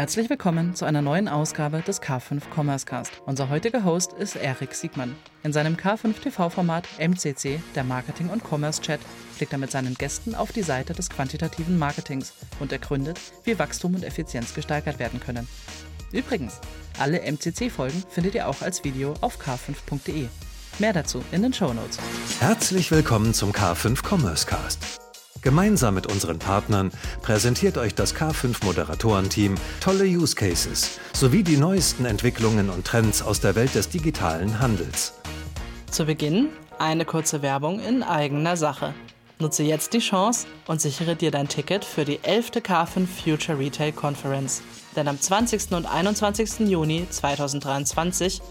Herzlich willkommen zu einer neuen Ausgabe des K5 Commerce Cast. Unser heutiger Host ist Erik Siegmann. In seinem K5 TV-Format MCC, der Marketing- und Commerce-Chat, blickt er mit seinen Gästen auf die Seite des quantitativen Marketings und ergründet, wie Wachstum und Effizienz gesteigert werden können. Übrigens, alle MCC-Folgen findet ihr auch als Video auf k5.de. Mehr dazu in den Show Notes. Herzlich willkommen zum K5 Commerce Cast. Gemeinsam mit unseren Partnern präsentiert euch das K5 Moderatorenteam tolle Use Cases sowie die neuesten Entwicklungen und Trends aus der Welt des digitalen Handels. Zu Beginn eine kurze Werbung in eigener Sache. Nutze jetzt die Chance und sichere dir dein Ticket für die 11. K5 Future Retail Conference. Denn am 20. und 21. Juni 2023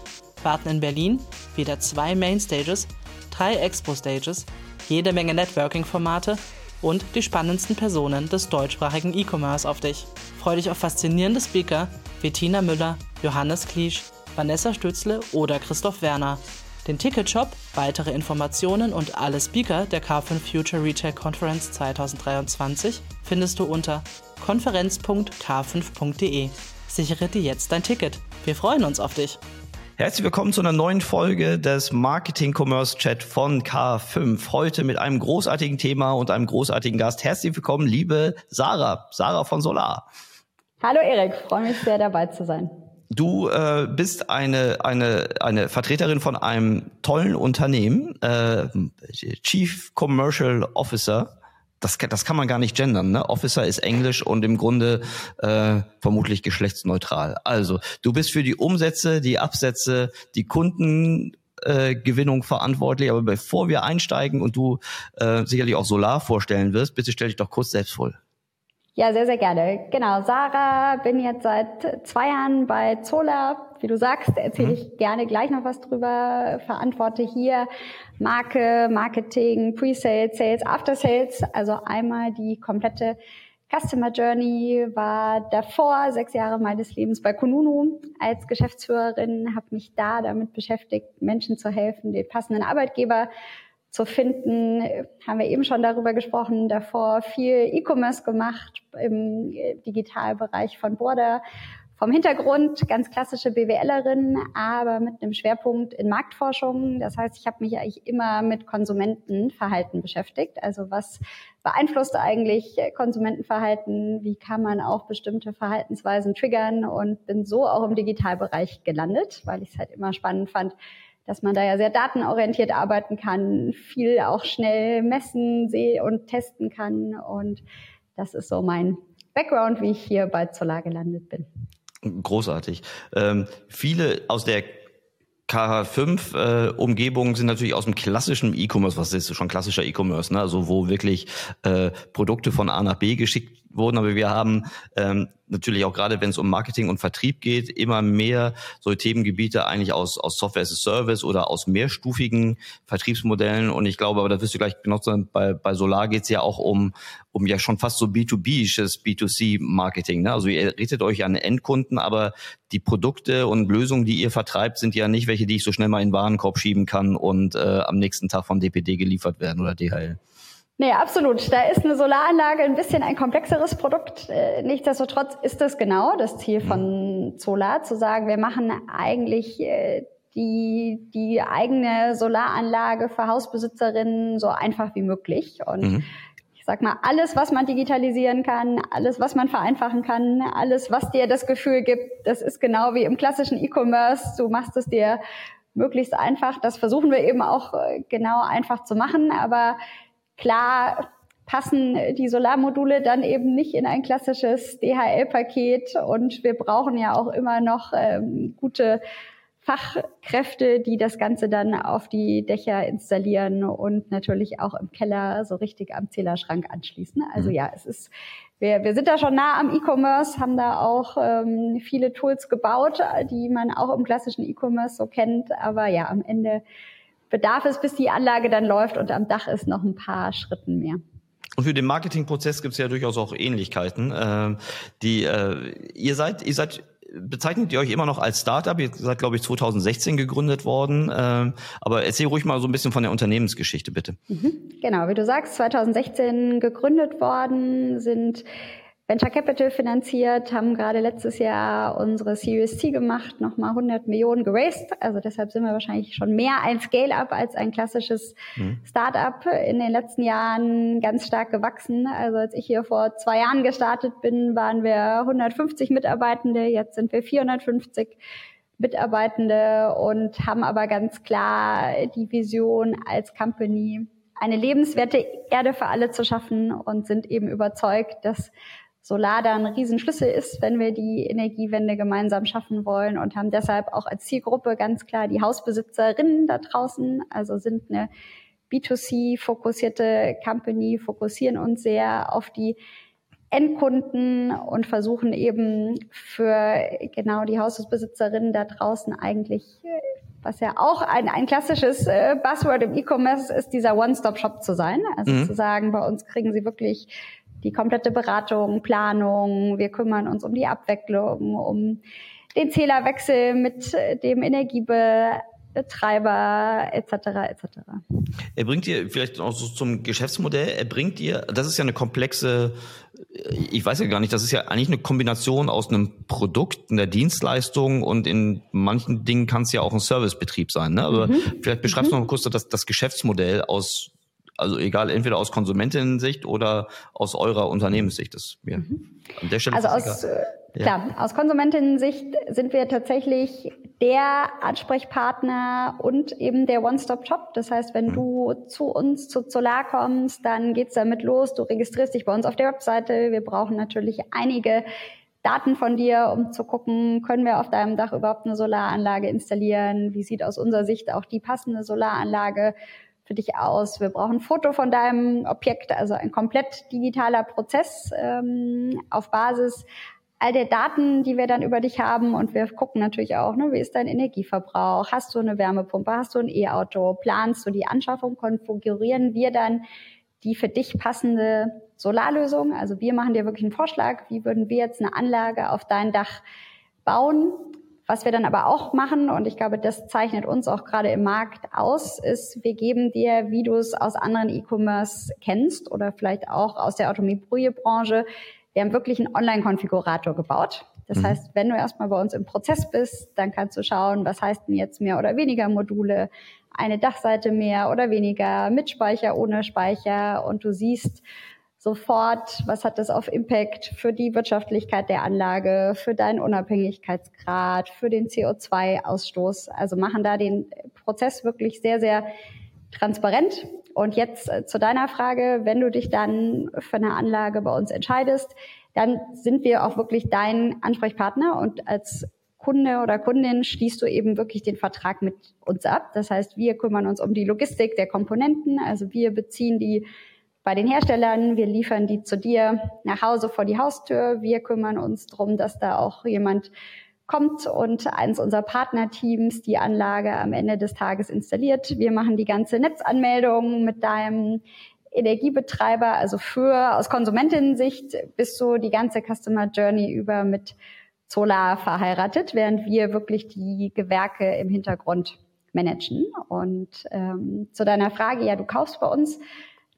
warten in Berlin wieder zwei Mainstages, drei Expo-Stages, jede Menge Networking-Formate und die spannendsten Personen des deutschsprachigen E-Commerce auf dich. Freu dich auf faszinierende Speaker wie Tina Müller, Johannes Kliesch, Vanessa Stützle oder Christoph Werner. Den Ticketshop, weitere Informationen und alle Speaker der K5 Future Retail Conference 2023 findest du unter konferenz.k5.de. Sichere dir jetzt dein Ticket. Wir freuen uns auf dich. Herzlich willkommen zu einer neuen Folge des Marketing Commerce Chat von K5. Heute mit einem großartigen Thema und einem großartigen Gast. Herzlich willkommen, liebe Sarah, Sarah von Solar. Hallo Erik, freue mich sehr dabei zu sein. Du äh, bist eine, eine, eine Vertreterin von einem tollen Unternehmen, äh, Chief Commercial Officer das, das kann man gar nicht gendern. Ne? Officer ist Englisch und im Grunde äh, vermutlich geschlechtsneutral. Also du bist für die Umsätze, die Absätze, die Kundengewinnung äh, verantwortlich. Aber bevor wir einsteigen und du äh, sicherlich auch Solar vorstellen wirst, bitte stell dich doch kurz selbst vor. Ja, sehr, sehr gerne. Genau, Sarah, bin jetzt seit zwei Jahren bei Zola. Wie du sagst, erzähle mhm. ich gerne gleich noch was drüber. Verantworte hier Marke, Marketing, Pre-Sales, Sales, After-Sales. Also einmal die komplette Customer Journey war davor sechs Jahre meines Lebens bei Kununu als Geschäftsführerin, habe mich da damit beschäftigt, Menschen zu helfen, den passenden Arbeitgeber zu finden. Haben wir eben schon darüber gesprochen, davor viel E-Commerce gemacht im Digitalbereich von Border. Vom Hintergrund ganz klassische BWLerin, aber mit einem Schwerpunkt in Marktforschung. Das heißt, ich habe mich eigentlich immer mit Konsumentenverhalten beschäftigt. Also was beeinflusst eigentlich Konsumentenverhalten? Wie kann man auch bestimmte Verhaltensweisen triggern? Und bin so auch im Digitalbereich gelandet, weil ich es halt immer spannend fand, dass man da ja sehr datenorientiert arbeiten kann, viel auch schnell messen, sehen und testen kann. Und das ist so mein Background, wie ich hier bei Solar gelandet bin. Großartig. Ähm, viele aus der KH5 äh, sind natürlich aus dem klassischen E-Commerce, was ist schon klassischer E-Commerce, ne? also wo wirklich äh, Produkte von A nach B geschickt wurden, aber wir haben ähm, natürlich auch gerade, wenn es um Marketing und Vertrieb geht, immer mehr so Themengebiete eigentlich aus, aus Software as a Service oder aus mehrstufigen Vertriebsmodellen. Und ich glaube, aber da wirst du gleich benutzen, bei, bei Solar geht es ja auch um, um ja schon fast so B2B-isches B2C-Marketing. Ne? Also ihr redet euch an Endkunden, aber die Produkte und Lösungen, die ihr vertreibt, sind ja nicht welche, die ich so schnell mal in den Warenkorb schieben kann und äh, am nächsten Tag von DPD geliefert werden oder DHL. Nee, absolut. Da ist eine Solaranlage ein bisschen ein komplexeres Produkt. Äh, nichtsdestotrotz ist das genau das Ziel von Solar, zu sagen, wir machen eigentlich äh, die, die eigene Solaranlage für Hausbesitzerinnen so einfach wie möglich. Und mhm. ich sag mal, alles, was man digitalisieren kann, alles, was man vereinfachen kann, alles, was dir das Gefühl gibt, das ist genau wie im klassischen E-Commerce. Du machst es dir möglichst einfach. Das versuchen wir eben auch äh, genau einfach zu machen. Aber Klar passen die Solarmodule dann eben nicht in ein klassisches DHL-Paket und wir brauchen ja auch immer noch ähm, gute Fachkräfte, die das Ganze dann auf die Dächer installieren und natürlich auch im Keller so richtig am Zählerschrank anschließen. Also mhm. ja, es ist, wir, wir sind da schon nah am E-Commerce, haben da auch ähm, viele Tools gebaut, die man auch im klassischen E-Commerce so kennt. Aber ja, am Ende bedarf es, bis die Anlage dann läuft und am Dach ist noch ein paar Schritten mehr. Und für den Marketingprozess gibt es ja durchaus auch Ähnlichkeiten. Äh, die äh, ihr seid, ihr seid bezeichnet ihr euch immer noch als Startup? Ihr seid, glaube ich, 2016 gegründet worden. Äh, aber erzähl ruhig mal so ein bisschen von der Unternehmensgeschichte, bitte. Mhm, genau, wie du sagst, 2016 gegründet worden, sind Venture Capital finanziert, haben gerade letztes Jahr unsere Series C gemacht, nochmal 100 Millionen geraced. Also deshalb sind wir wahrscheinlich schon mehr ein Scale-up als ein klassisches mhm. Start-up. In den letzten Jahren ganz stark gewachsen. Also als ich hier vor zwei Jahren gestartet bin, waren wir 150 Mitarbeitende. Jetzt sind wir 450 Mitarbeitende und haben aber ganz klar die Vision als Company eine lebenswerte Erde für alle zu schaffen und sind eben überzeugt, dass Solar da ein Riesenschlüssel ist, wenn wir die Energiewende gemeinsam schaffen wollen und haben deshalb auch als Zielgruppe ganz klar die Hausbesitzerinnen da draußen, also sind eine B2C-fokussierte Company, fokussieren uns sehr auf die Endkunden und versuchen eben für genau die Hausbesitzerinnen da draußen eigentlich, was ja auch ein, ein klassisches äh, Buzzword im E-Commerce ist, dieser One-Stop-Shop zu sein. Also mhm. zu sagen, bei uns kriegen sie wirklich die komplette Beratung, Planung. Wir kümmern uns um die Abwicklung, um den Zählerwechsel mit dem Energiebetreiber etc. etc. Er bringt dir vielleicht auch so zum Geschäftsmodell. Er bringt dir, das ist ja eine komplexe, ich weiß ja gar nicht, das ist ja eigentlich eine Kombination aus einem Produkt, einer Dienstleistung und in manchen Dingen kann es ja auch ein Servicebetrieb sein. Ne? Aber mhm. vielleicht beschreibst mhm. du noch kurz das, das Geschäftsmodell aus also egal, entweder aus Konsumentinnen-Sicht oder aus eurer Unternehmenssicht. Das mir mhm. an der Stelle. Also aus, egal. Äh, klar, ja. aus Konsumentinnen-Sicht sind wir tatsächlich der Ansprechpartner und eben der One-Stop-Shop. Das heißt, wenn mhm. du zu uns zu Solar kommst, dann geht's damit los. Du registrierst dich bei uns auf der Webseite. Wir brauchen natürlich einige Daten von dir, um zu gucken, können wir auf deinem Dach überhaupt eine Solaranlage installieren? Wie sieht aus unserer Sicht auch die passende Solaranlage für dich aus. Wir brauchen ein Foto von deinem Objekt, also ein komplett digitaler Prozess ähm, auf Basis all der Daten, die wir dann über dich haben. Und wir gucken natürlich auch, ne, wie ist dein Energieverbrauch? Hast du eine Wärmepumpe? Hast du ein E-Auto? Planst du die Anschaffung? Konfigurieren wir dann die für dich passende Solarlösung? Also wir machen dir wirklich einen Vorschlag. Wie würden wir jetzt eine Anlage auf dein Dach bauen? Was wir dann aber auch machen, und ich glaube, das zeichnet uns auch gerade im Markt aus, ist, wir geben dir, wie du es aus anderen E-Commerce kennst oder vielleicht auch aus der Automobilbranche, wir haben wirklich einen Online-Konfigurator gebaut. Das mhm. heißt, wenn du erstmal bei uns im Prozess bist, dann kannst du schauen, was heißt denn jetzt mehr oder weniger Module, eine Dachseite mehr oder weniger, mit Speicher, ohne Speicher und du siehst, sofort, was hat das auf Impact für die Wirtschaftlichkeit der Anlage, für deinen Unabhängigkeitsgrad, für den CO2-Ausstoß. Also machen da den Prozess wirklich sehr, sehr transparent. Und jetzt äh, zu deiner Frage, wenn du dich dann für eine Anlage bei uns entscheidest, dann sind wir auch wirklich dein Ansprechpartner und als Kunde oder Kundin schließt du eben wirklich den Vertrag mit uns ab. Das heißt, wir kümmern uns um die Logistik der Komponenten, also wir beziehen die bei den Herstellern, wir liefern die zu dir nach Hause vor die Haustür. Wir kümmern uns darum, dass da auch jemand kommt und eins unserer Partnerteams die Anlage am Ende des Tages installiert. Wir machen die ganze Netzanmeldung mit deinem Energiebetreiber, also für aus Konsumentinnensicht bist du die ganze Customer Journey über mit Solar verheiratet, während wir wirklich die Gewerke im Hintergrund managen. Und ähm, zu deiner Frage, ja, du kaufst bei uns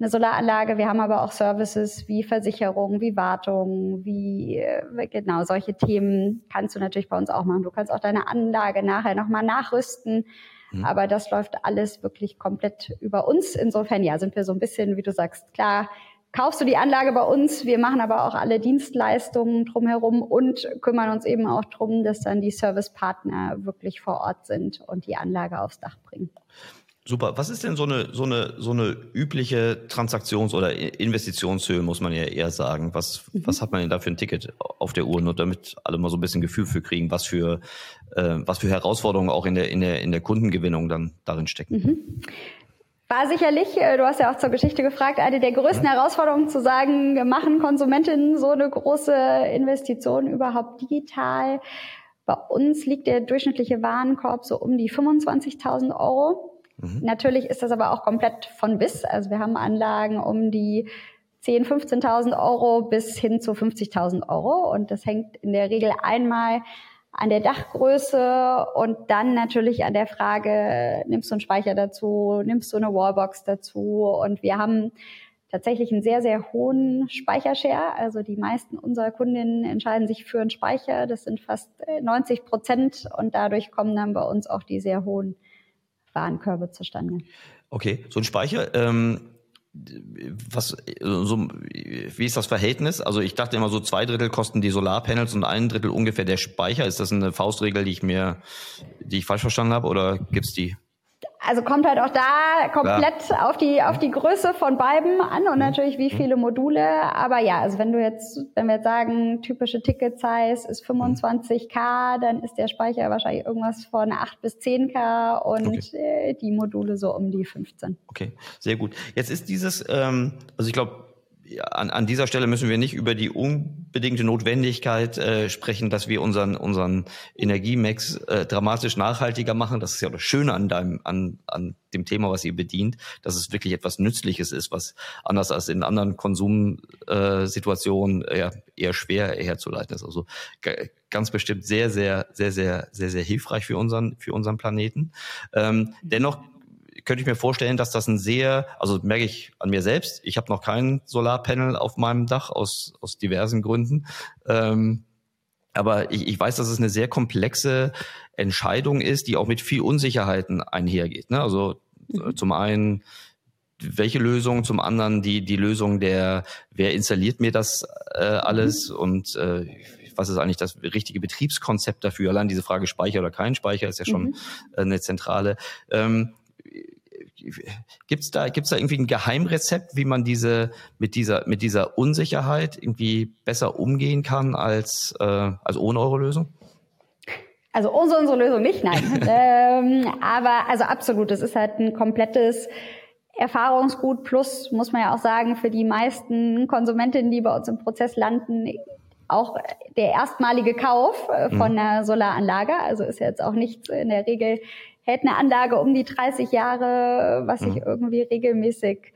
eine Solaranlage. Wir haben aber auch Services wie Versicherung, wie Wartung, wie äh, genau solche Themen kannst du natürlich bei uns auch machen. Du kannst auch deine Anlage nachher nochmal nachrüsten. Mhm. Aber das läuft alles wirklich komplett über uns. Insofern, ja, sind wir so ein bisschen, wie du sagst, klar, kaufst du die Anlage bei uns. Wir machen aber auch alle Dienstleistungen drumherum und kümmern uns eben auch drum, dass dann die Servicepartner wirklich vor Ort sind und die Anlage aufs Dach bringen. Super. Was ist denn so eine, so eine, so eine übliche Transaktions- oder Investitionshöhe, muss man ja eher sagen? Was, mhm. was hat man denn da für ein Ticket auf der Uhr? Nur damit alle mal so ein bisschen Gefühl für kriegen, was für, äh, was für Herausforderungen auch in der, in der, in der Kundengewinnung dann darin stecken. Mhm. War sicherlich, äh, du hast ja auch zur Geschichte gefragt, eine der größten. Herausforderungen zu sagen, machen Konsumentinnen so eine große Investition überhaupt digital? Bei uns liegt der durchschnittliche Warenkorb so um die 25.000 Euro. Mhm. Natürlich ist das aber auch komplett von bis. Also wir haben Anlagen um die 10, 15.000 Euro bis hin zu 50.000 Euro. Und das hängt in der Regel einmal an der Dachgröße und dann natürlich an der Frage, nimmst du einen Speicher dazu, nimmst du eine Wallbox dazu? Und wir haben tatsächlich einen sehr, sehr hohen Speichershare. Also die meisten unserer Kundinnen entscheiden sich für einen Speicher. Das sind fast 90 äh, Prozent und dadurch kommen dann bei uns auch die sehr hohen Warenkörbe zustande. Okay, so ein Speicher. Ähm was so wie ist das Verhältnis? Also ich dachte immer so zwei Drittel kosten die Solarpanels und ein Drittel ungefähr der Speicher. Ist das eine Faustregel, die ich mir, die ich falsch verstanden habe, oder gibt's die? Also kommt halt auch da komplett ja. auf die auf die Größe von beiden an und mhm. natürlich wie mhm. viele Module. Aber ja, also wenn du jetzt, wenn wir jetzt sagen, typische Ticket Size ist 25k, dann ist der Speicher wahrscheinlich irgendwas von 8 bis 10k und okay. äh, die Module so um die 15. Okay, sehr gut. Jetzt ist dieses, ähm, also ich glaube an, an dieser Stelle müssen wir nicht über die unbedingte Notwendigkeit äh, sprechen, dass wir unseren unseren Energiemix äh, dramatisch nachhaltiger machen. Das ist ja das Schöne an deinem an an dem Thema, was ihr bedient, dass es wirklich etwas Nützliches ist, was anders als in anderen Konsumsituationen äh, eher, eher schwer herzuleiten ist. Also ganz bestimmt sehr sehr sehr sehr sehr sehr hilfreich für unseren für unseren Planeten. Ähm, dennoch könnte ich mir vorstellen, dass das ein sehr, also merke ich an mir selbst, ich habe noch kein Solarpanel auf meinem Dach aus, aus diversen Gründen. Ähm, aber ich, ich weiß, dass es eine sehr komplexe Entscheidung ist, die auch mit viel Unsicherheiten einhergeht. Ne? Also mhm. zum einen welche Lösung, zum anderen die die Lösung der wer installiert mir das äh, alles mhm. und äh, was ist eigentlich das richtige Betriebskonzept dafür? Allein diese Frage Speicher oder kein Speicher ist ja schon mhm. eine zentrale. Ähm, Gibt's da, gibt's da irgendwie ein Geheimrezept, wie man diese mit dieser mit dieser Unsicherheit irgendwie besser umgehen kann als äh, als ohne eure Lösung? Also ohne unsere Lösung nicht, nein. ähm, aber also absolut, es ist halt ein komplettes Erfahrungsgut plus, muss man ja auch sagen, für die meisten Konsumentinnen, die bei uns im Prozess landen, auch der erstmalige Kauf äh, von mhm. einer Solaranlage. Also ist jetzt auch nicht in der Regel hält eine Anlage um die 30 Jahre, was ich mhm. irgendwie regelmäßig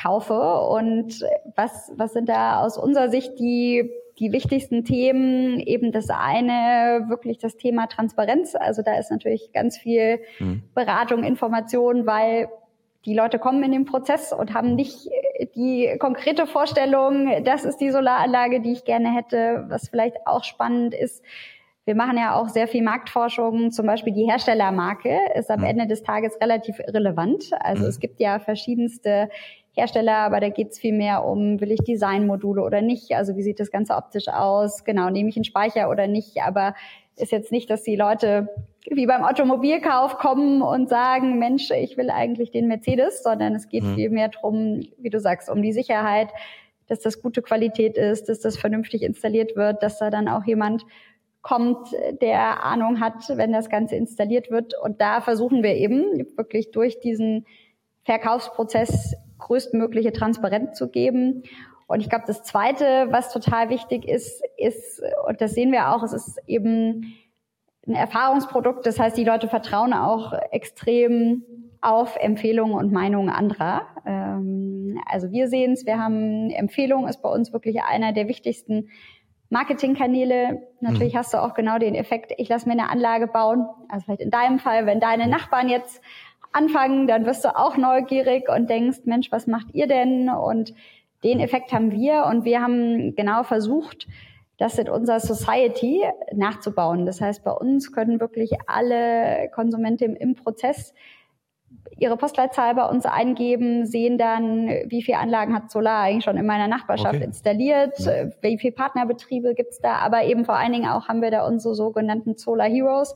kaufe. Und was, was sind da aus unserer Sicht die, die wichtigsten Themen? Eben das eine, wirklich das Thema Transparenz. Also da ist natürlich ganz viel mhm. Beratung, Information, weil die Leute kommen in den Prozess und haben nicht die konkrete Vorstellung, das ist die Solaranlage, die ich gerne hätte, was vielleicht auch spannend ist wir machen ja auch sehr viel Marktforschung, zum Beispiel die Herstellermarke ist am. Ende des Tages relativ irrelevant. Also es gibt ja verschiedenste Hersteller, aber da geht es viel mehr um, will ich Designmodule oder nicht? Also wie sieht das Ganze optisch aus? Genau, nehme ich einen Speicher oder nicht? Aber ist jetzt nicht, dass die Leute wie beim Automobilkauf kommen und sagen, Mensch, ich will eigentlich den Mercedes, sondern es geht mhm. viel mehr drum, wie du sagst, um die Sicherheit, dass das gute Qualität ist, dass das vernünftig installiert wird, dass da dann auch jemand kommt, der Ahnung hat, wenn das Ganze installiert wird. Und da versuchen wir eben wirklich durch diesen Verkaufsprozess größtmögliche Transparenz zu geben. Und ich glaube, das Zweite, was total wichtig ist, ist, und das sehen wir auch, es ist eben ein Erfahrungsprodukt. Das heißt, die Leute vertrauen auch extrem auf Empfehlungen und Meinungen anderer. Ähm, also wir sehen es, wir haben Empfehlungen, ist bei uns wirklich einer der wichtigsten Marketingkanäle, natürlich mhm. hast du auch genau den Effekt, ich lasse mir eine Anlage bauen. Also vielleicht in deinem Fall, wenn deine Nachbarn jetzt anfangen, dann wirst du auch neugierig und denkst, Mensch, was macht ihr denn? Und den Effekt haben wir und wir haben genau versucht, das in unserer Society nachzubauen. Das heißt, bei uns können wirklich alle Konsumenten im Prozess ihre Postleitzahl bei uns eingeben, sehen dann, wie viele Anlagen hat Solar eigentlich schon in meiner Nachbarschaft okay. installiert, ja. wie viele Partnerbetriebe gibt's da, aber eben vor allen Dingen auch haben wir da unsere sogenannten Solar Heroes.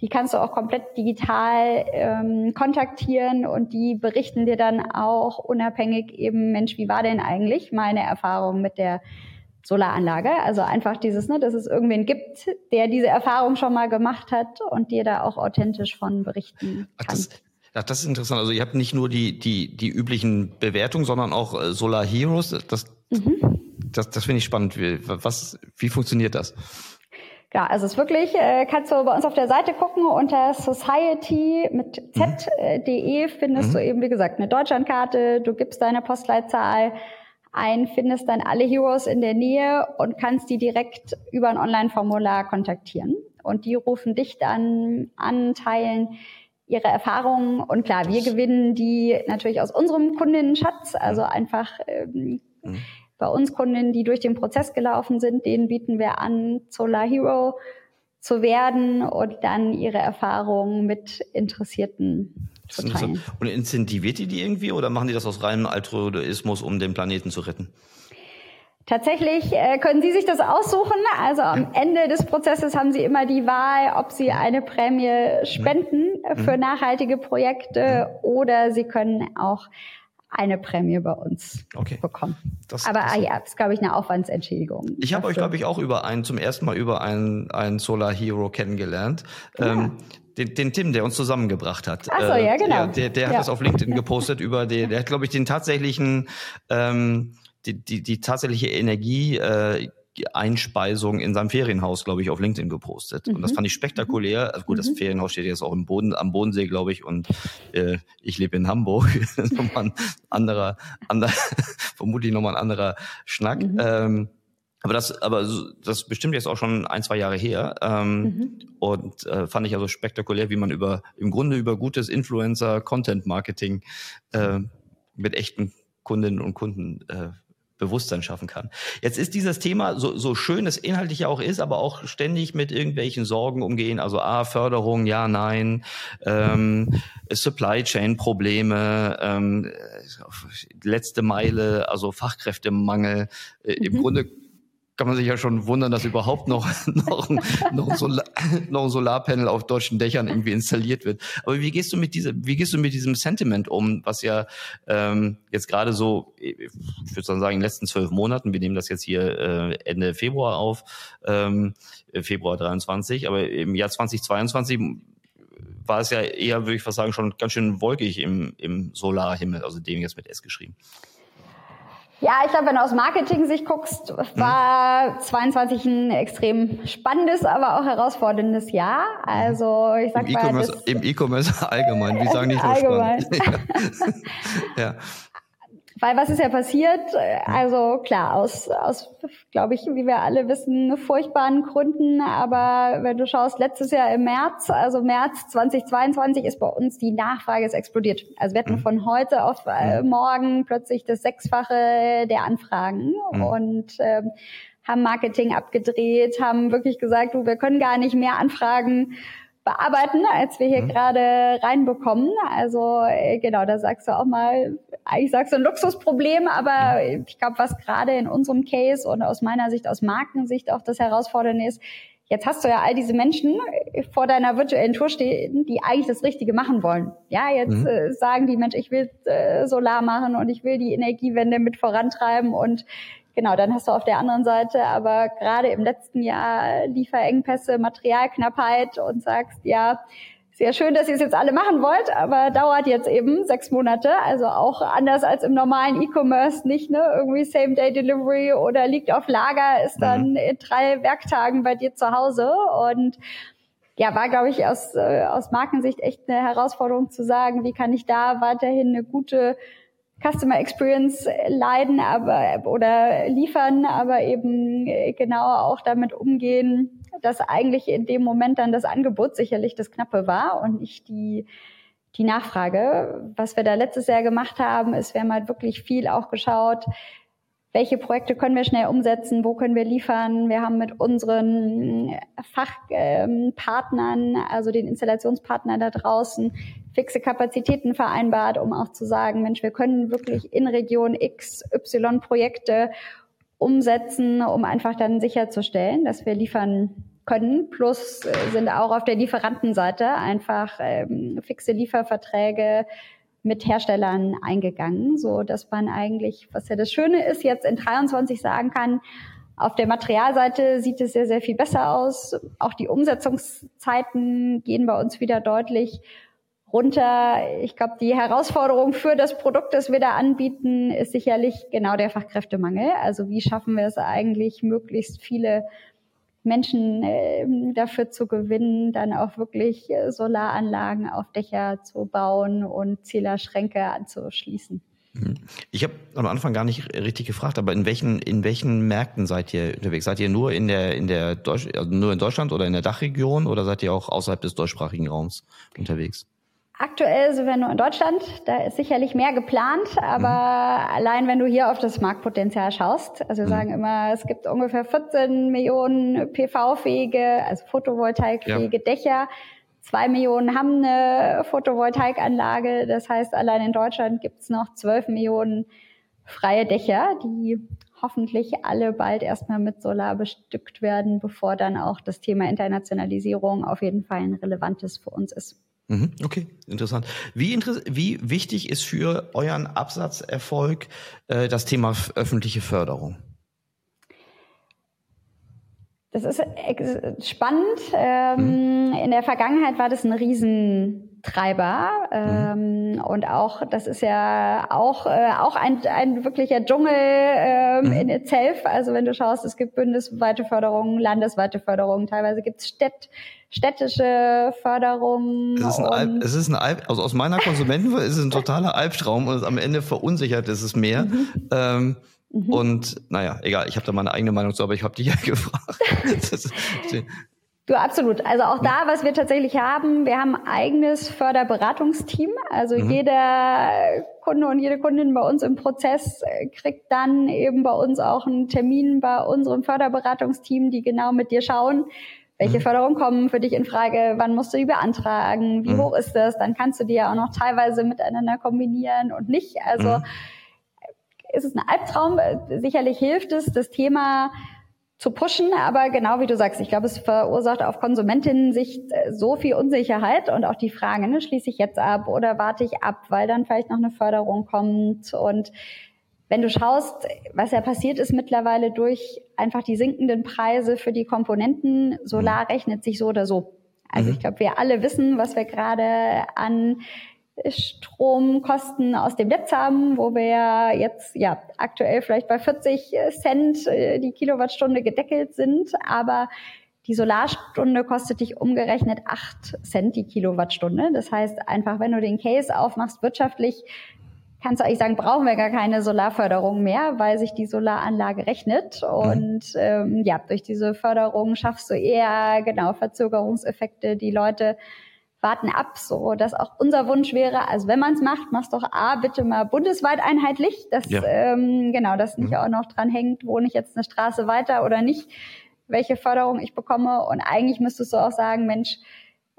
Die kannst du auch komplett digital ähm, kontaktieren und die berichten dir dann auch unabhängig eben, Mensch, wie war denn eigentlich meine Erfahrung mit der Solaranlage. Also einfach dieses, ne, dass es irgendwen gibt, der diese Erfahrung schon mal gemacht hat und dir da auch authentisch von berichten kann. Ach, das, ja, das ist interessant. Also ihr habt nicht nur die, die, die üblichen Bewertungen, sondern auch äh, Solar Heroes. Das, mhm. das, das finde ich spannend. Wie, was, wie funktioniert das? Ja, also es ist wirklich, äh, kannst du bei uns auf der Seite gucken, unter society mit z.de mhm. findest mhm. du eben, wie gesagt, eine Deutschlandkarte, du gibst deine Postleitzahl ein, findest dann alle Heroes in der Nähe und kannst die direkt über ein Online-Formular kontaktieren. Und die rufen dich dann an, teilen ihre Erfahrungen und klar, wir gewinnen die natürlich aus unserem Kundinnenschatz, also einfach ähm, mhm. bei uns Kundinnen, die durch den Prozess gelaufen sind, denen bieten wir an, Solar Hero zu werden und dann ihre Erfahrungen mit Interessierten zu teilen. Und incentiviert ihr die irgendwie oder machen die das aus reinem Altruismus, um den Planeten zu retten? Tatsächlich äh, können Sie sich das aussuchen. Also am Ende des Prozesses haben Sie immer die Wahl, ob Sie eine Prämie spenden mhm. für nachhaltige Projekte mhm. oder Sie können auch eine Prämie bei uns okay. bekommen. Das, Aber das, ah, ja, ist glaube ich eine Aufwandsentschädigung. Ich habe euch glaube ich auch über einen zum ersten Mal über einen einen Solar Hero kennengelernt. Ja. Ähm, den, den Tim, der uns zusammengebracht hat. Ach so, äh, ja, genau. Der, der hat ja. das auf LinkedIn gepostet über den, der hat, glaube ich, den tatsächlichen ähm, die, die, die tatsächliche Energie äh, Einspeisung in seinem Ferienhaus, glaube ich, auf LinkedIn gepostet. Mhm. Und das mhm. fand ich spektakulär. Also gut, mhm. das Ferienhaus steht jetzt auch im Boden, am Bodensee, glaube ich, und äh, ich lebe in Hamburg. das ist nochmal ein anderer, anderer vermutlich nochmal ein anderer Schnack. Mhm. Ähm, aber das, aber das bestimmt jetzt auch schon ein, zwei Jahre her. Ähm, mhm. Und äh, fand ich also spektakulär, wie man über im Grunde über gutes Influencer-Content-Marketing äh, mit echten Kundinnen und Kunden äh, Bewusstsein schaffen kann. Jetzt ist dieses Thema, so, so schön es inhaltlich auch ist, aber auch ständig mit irgendwelchen Sorgen umgehen. Also A, Förderung, ja, nein, ähm, Supply Chain Probleme, ähm, letzte Meile, also Fachkräftemangel. Äh, Im mhm. Grunde kann man sich ja schon wundern, dass überhaupt noch, noch, ein, noch, ein Solar, noch ein Solarpanel auf deutschen Dächern irgendwie installiert wird. Aber wie gehst du mit dieser, wie gehst du mit diesem Sentiment um, was ja ähm, jetzt gerade so, ich würde sagen, in den letzten zwölf Monaten, wir nehmen das jetzt hier äh, Ende Februar auf, ähm, Februar 23, aber im Jahr 2022 war es ja eher, würde ich fast sagen, schon ganz schön wolkig im, im Solarhimmel, also dem jetzt mit S geschrieben. Ja, ich glaube, wenn du aus Marketing-Sicht guckst, war mhm. 22 ein extrem spannendes, aber auch herausforderndes Jahr. Also ich sag Im mal, e im E-Commerce allgemein. Wir sagen nicht nur allgemein. spannend. ja. Weil was ist ja passiert? Also klar, aus, aus glaube ich, wie wir alle wissen, furchtbaren Gründen. Aber wenn du schaust, letztes Jahr im März, also März 2022, ist bei uns die Nachfrage ist explodiert. Also wir hatten mhm. von heute auf äh, mhm. morgen plötzlich das Sechsfache der Anfragen mhm. und ähm, haben Marketing abgedreht, haben wirklich gesagt, du, wir können gar nicht mehr Anfragen bearbeiten, als wir hier mhm. gerade reinbekommen. Also äh, genau, da sagst du auch mal, eigentlich sagst du ein Luxusproblem, aber mhm. ich glaube, was gerade in unserem Case und aus meiner Sicht, aus Markensicht auch das Herausfordernde ist, Jetzt hast du ja all diese Menschen vor deiner virtuellen Tour stehen, die eigentlich das Richtige machen wollen. Ja, jetzt mhm. äh, sagen die Mensch, ich will äh, Solar machen und ich will die Energiewende mit vorantreiben und Genau, dann hast du auf der anderen Seite aber gerade im letzten Jahr Lieferengpässe, Materialknappheit und sagst, ja, sehr schön, dass ihr es jetzt alle machen wollt, aber dauert jetzt eben sechs Monate. Also auch anders als im normalen E-Commerce nicht, ne? Irgendwie Same-Day-Delivery oder liegt auf Lager, ist dann mhm. in drei Werktagen bei dir zu Hause. Und ja, war, glaube ich, aus, äh, aus Markensicht echt eine Herausforderung zu sagen, wie kann ich da weiterhin eine gute Customer Experience leiden, aber oder liefern, aber eben äh, genauer auch damit umgehen, dass eigentlich in dem Moment dann das Angebot sicherlich das Knappe war und nicht die die Nachfrage. Was wir da letztes Jahr gemacht haben, ist, wir haben halt wirklich viel auch geschaut, welche Projekte können wir schnell umsetzen, wo können wir liefern. Wir haben mit unseren Fachpartnern, also den Installationspartnern da draußen, fixe Kapazitäten vereinbart, um auch zu sagen, Mensch, wir können wirklich in Region X, Y Projekte umsetzen, um einfach dann sicherzustellen, dass wir liefern können. Plus äh, sind auch auf der Lieferantenseite einfach ähm, fixe Lieferverträge mit Herstellern eingegangen, so dass man eigentlich, was ja das Schöne ist, jetzt in 23 sagen kann, auf der Materialseite sieht es sehr, sehr viel besser aus. Auch die Umsetzungszeiten gehen bei uns wieder deutlich runter. Ich glaube, die Herausforderung für das Produkt, das wir da anbieten, ist sicherlich genau der Fachkräftemangel. Also wie schaffen wir es eigentlich, möglichst viele Menschen äh, dafür zu gewinnen, dann auch wirklich äh, Solaranlagen auf Dächer zu bauen und Zählerschränke anzuschließen. Mhm. Ich habe am Anfang gar nicht richtig gefragt, aber in welchen in welchen Märkten seid ihr unterwegs? Seid ihr nur in der in der Deutsch, also nur in Deutschland oder in der Dachregion oder seid ihr auch außerhalb des deutschsprachigen Raums unterwegs? Aktuell sind wir nur in Deutschland. Da ist sicherlich mehr geplant, aber mhm. allein wenn du hier auf das Marktpotenzial schaust, also wir mhm. sagen immer, es gibt ungefähr 14 Millionen PV-fähige, also Photovoltaikfähige ja. Dächer. Zwei Millionen haben eine Photovoltaikanlage. Das heißt, allein in Deutschland gibt es noch 12 Millionen freie Dächer, die hoffentlich alle bald erstmal mit Solar bestückt werden, bevor dann auch das Thema Internationalisierung auf jeden Fall ein relevantes für uns ist. Mhm, okay, interessant. Wie, inter wie wichtig ist für euren Absatzerfolg äh, das Thema öffentliche Förderung? Das ist spannend. Ähm, mhm. In der Vergangenheit war das ein Ähm, mhm. Und auch, das ist ja auch, äh, auch ein, ein wirklicher Dschungel ähm, mhm. in itself. Also wenn du schaust, es gibt bundesweite Förderungen, landesweite Förderungen, teilweise gibt es Städt, städtische Förderungen. Es ist ein, Alp, es ist ein Alp, also aus meiner Konsumentensicht ist es ein totaler Albtraum und am Ende verunsichert ist es mehr. Mhm. Ähm, Mhm. Und naja, egal, ich habe da meine eigene Meinung zu, aber ich habe dich ja gefragt. Du, absolut. Also auch da, was wir tatsächlich haben, wir haben ein eigenes Förderberatungsteam. Also mhm. jeder Kunde und jede Kundin bei uns im Prozess äh, kriegt dann eben bei uns auch einen Termin bei unserem Förderberatungsteam, die genau mit dir schauen, welche mhm. Förderungen kommen für dich in Frage, wann musst du die beantragen, wie mhm. hoch ist das, dann kannst du die ja auch noch teilweise miteinander kombinieren und nicht. Also mhm ist es ein Albtraum. Sicherlich hilft es, das Thema zu pushen, aber genau wie du sagst, ich glaube, es verursacht auf Konsumentinnen-Sicht äh, so viel Unsicherheit und auch die Frage, ne, schließe ich jetzt ab oder warte ich ab, weil dann vielleicht noch eine Förderung kommt und wenn du schaust, was ja passiert ist mittlerweile durch einfach die sinkenden Preise für die Komponenten, Solar mhm. rechnet sich so oder so. Also mhm. ich glaube, wir alle wissen, was wir gerade an Stromkosten aus dem Netz haben, wo wir jetzt ja aktuell vielleicht bei 40 Cent äh, die Kilowattstunde gedeckelt sind, aber die Solarstunde kostet dich umgerechnet 8 Cent die Kilowattstunde. Das heißt einfach, wenn du den Case aufmachst wirtschaftlich, kannst du eigentlich sagen, brauchen wir gar keine Solarförderung mehr, weil sich die Solaranlage rechnet. Mhm. Und ähm, ja, durch diese Förderung schaffst du eher genau Verzögerungseffekte, die Leute warten ab, so dass auch unser Wunsch wäre, also wenn man es macht, mach's doch A, bitte mal bundesweit einheitlich, dass ja. ähm, genau, dass nicht mhm. auch noch dran hängt, wohne ich jetzt eine Straße weiter oder nicht, welche Förderung ich bekomme. Und eigentlich müsstest du auch sagen, Mensch,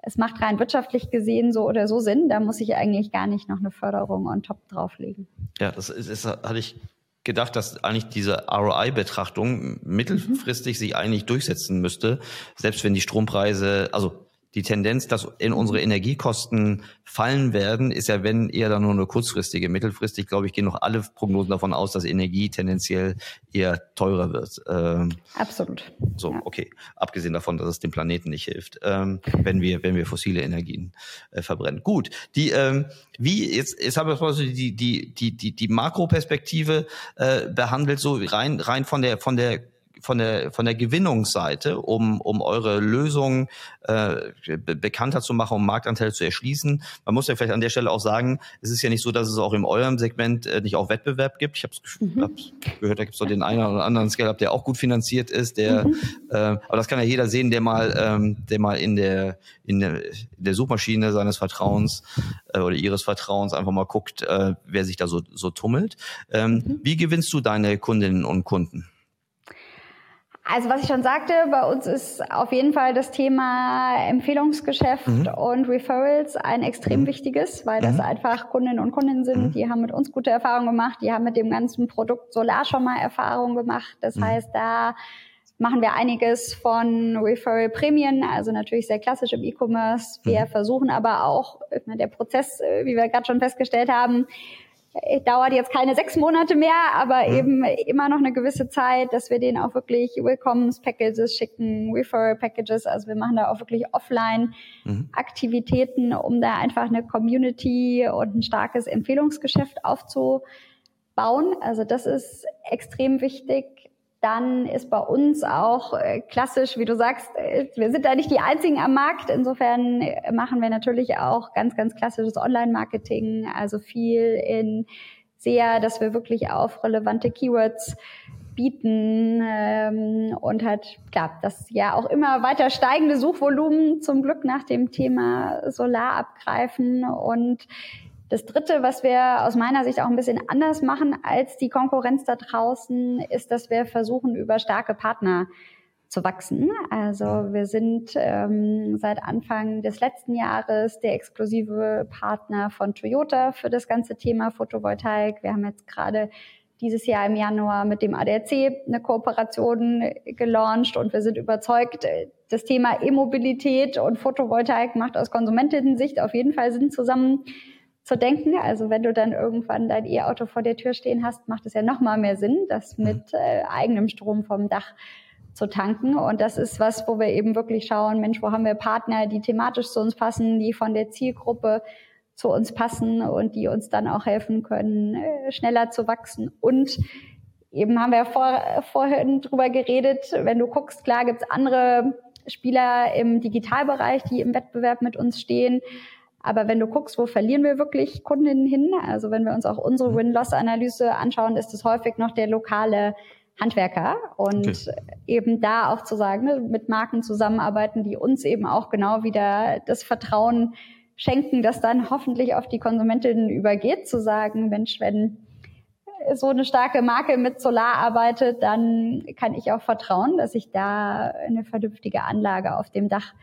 es macht rein wirtschaftlich gesehen so oder so Sinn, da muss ich eigentlich gar nicht noch eine Förderung on top drauflegen. Ja, das ist, ist hatte ich gedacht, dass eigentlich diese ROI-Betrachtung mittelfristig mhm. sich eigentlich durchsetzen müsste, selbst wenn die Strompreise, also die Tendenz, dass in unsere Energiekosten fallen werden, ist ja, wenn eher dann nur eine kurzfristige. Mittelfristig, glaube ich, gehen noch alle Prognosen davon aus, dass Energie tendenziell eher teurer wird. Ähm, Absolut. So, ja. okay. Abgesehen davon, dass es dem Planeten nicht hilft, ähm, wenn wir, wenn wir fossile Energien äh, verbrennen. Gut. Die, ähm, wie, jetzt, jetzt haben wir die, die, die, die, die Makroperspektive äh, behandelt, so rein, rein von der, von der von der von der Gewinnungsseite, um um eure Lösung äh, be bekannter zu machen, um Marktanteile zu erschließen. Man muss ja vielleicht an der Stelle auch sagen, es ist ja nicht so, dass es auch in eurem Segment äh, nicht auch Wettbewerb gibt. Ich habe mhm. hab gehört, da gibt es doch den einen oder anderen Scale-up, der auch gut finanziert ist. Der, mhm. äh, aber das kann ja jeder sehen, der mal ähm, der mal in der in der, in der Suchmaschine seines Vertrauens äh, oder ihres Vertrauens einfach mal guckt, äh, wer sich da so so tummelt. Ähm, mhm. Wie gewinnst du deine Kundinnen und Kunden? Also was ich schon sagte, bei uns ist auf jeden Fall das Thema Empfehlungsgeschäft mhm. und Referrals ein extrem mhm. wichtiges, weil das mhm. einfach Kundinnen und Kunden sind, mhm. die haben mit uns gute Erfahrungen gemacht, die haben mit dem ganzen Produkt Solar schon mal Erfahrungen gemacht. Das mhm. heißt, da machen wir einiges von Referral Prämien, also natürlich sehr klassisch im E-Commerce. Wir mhm. versuchen aber auch, der Prozess, äh, wie wir gerade schon festgestellt haben, dauert jetzt keine sechs Monate mehr, aber mhm. eben immer noch eine gewisse Zeit, dass wir denen auch wirklich Willkommens-Packages schicken, Referral-Packages. Also wir machen da auch wirklich Offline-Aktivitäten, um da einfach eine Community und ein starkes Empfehlungsgeschäft aufzubauen. Also das ist extrem wichtig dann ist bei uns auch äh, klassisch, wie du sagst, äh, wir sind da nicht die einzigen am Markt. Insofern äh, machen wir natürlich auch ganz, ganz klassisches Online-Marketing, also viel in sehr, dass wir wirklich auf relevante Keywords bieten ähm, und halt, klar, das ja auch immer weiter steigende Suchvolumen zum Glück nach dem Thema Solar abgreifen und das Dritte, was wir aus meiner Sicht auch ein bisschen anders machen als die Konkurrenz da draußen, ist, dass wir versuchen, über starke Partner zu wachsen. Also wir sind ähm, seit Anfang des letzten Jahres der exklusive Partner von Toyota für das ganze Thema Photovoltaik. Wir haben jetzt gerade dieses Jahr im Januar mit dem ADAC eine Kooperation gelauncht und wir sind überzeugt, das Thema E-Mobilität und Photovoltaik macht aus Konsumentinnen-Sicht auf jeden Fall Sinn zusammen zu denken. Also wenn du dann irgendwann dein E-Auto vor der Tür stehen hast, macht es ja noch mal mehr Sinn, das mhm. mit äh, eigenem Strom vom Dach zu tanken. Und das ist was, wo wir eben wirklich schauen, Mensch, wo haben wir Partner, die thematisch zu uns passen, die von der Zielgruppe zu uns passen und die uns dann auch helfen können, äh, schneller zu wachsen. Und eben haben wir vor, vorhin drüber geredet, wenn du guckst, klar gibt's andere Spieler im Digitalbereich, die im Wettbewerb mit uns stehen. Aber wenn du guckst, wo verlieren wir wirklich Kundinnen hin? Also wenn wir uns auch unsere mhm. Win-Loss-Analyse anschauen, ist es häufig noch der lokale Handwerker und okay. eben da auch zu sagen, ne, mit Marken zusammenarbeiten, die uns eben auch genau wieder das Vertrauen schenken, das dann hoffentlich auf die Konsumentinnen übergeht, zu sagen, Mensch, wenn so eine starke Marke mit Solar arbeitet, dann kann ich auch vertrauen, dass ich da eine vernünftige Anlage auf dem Dach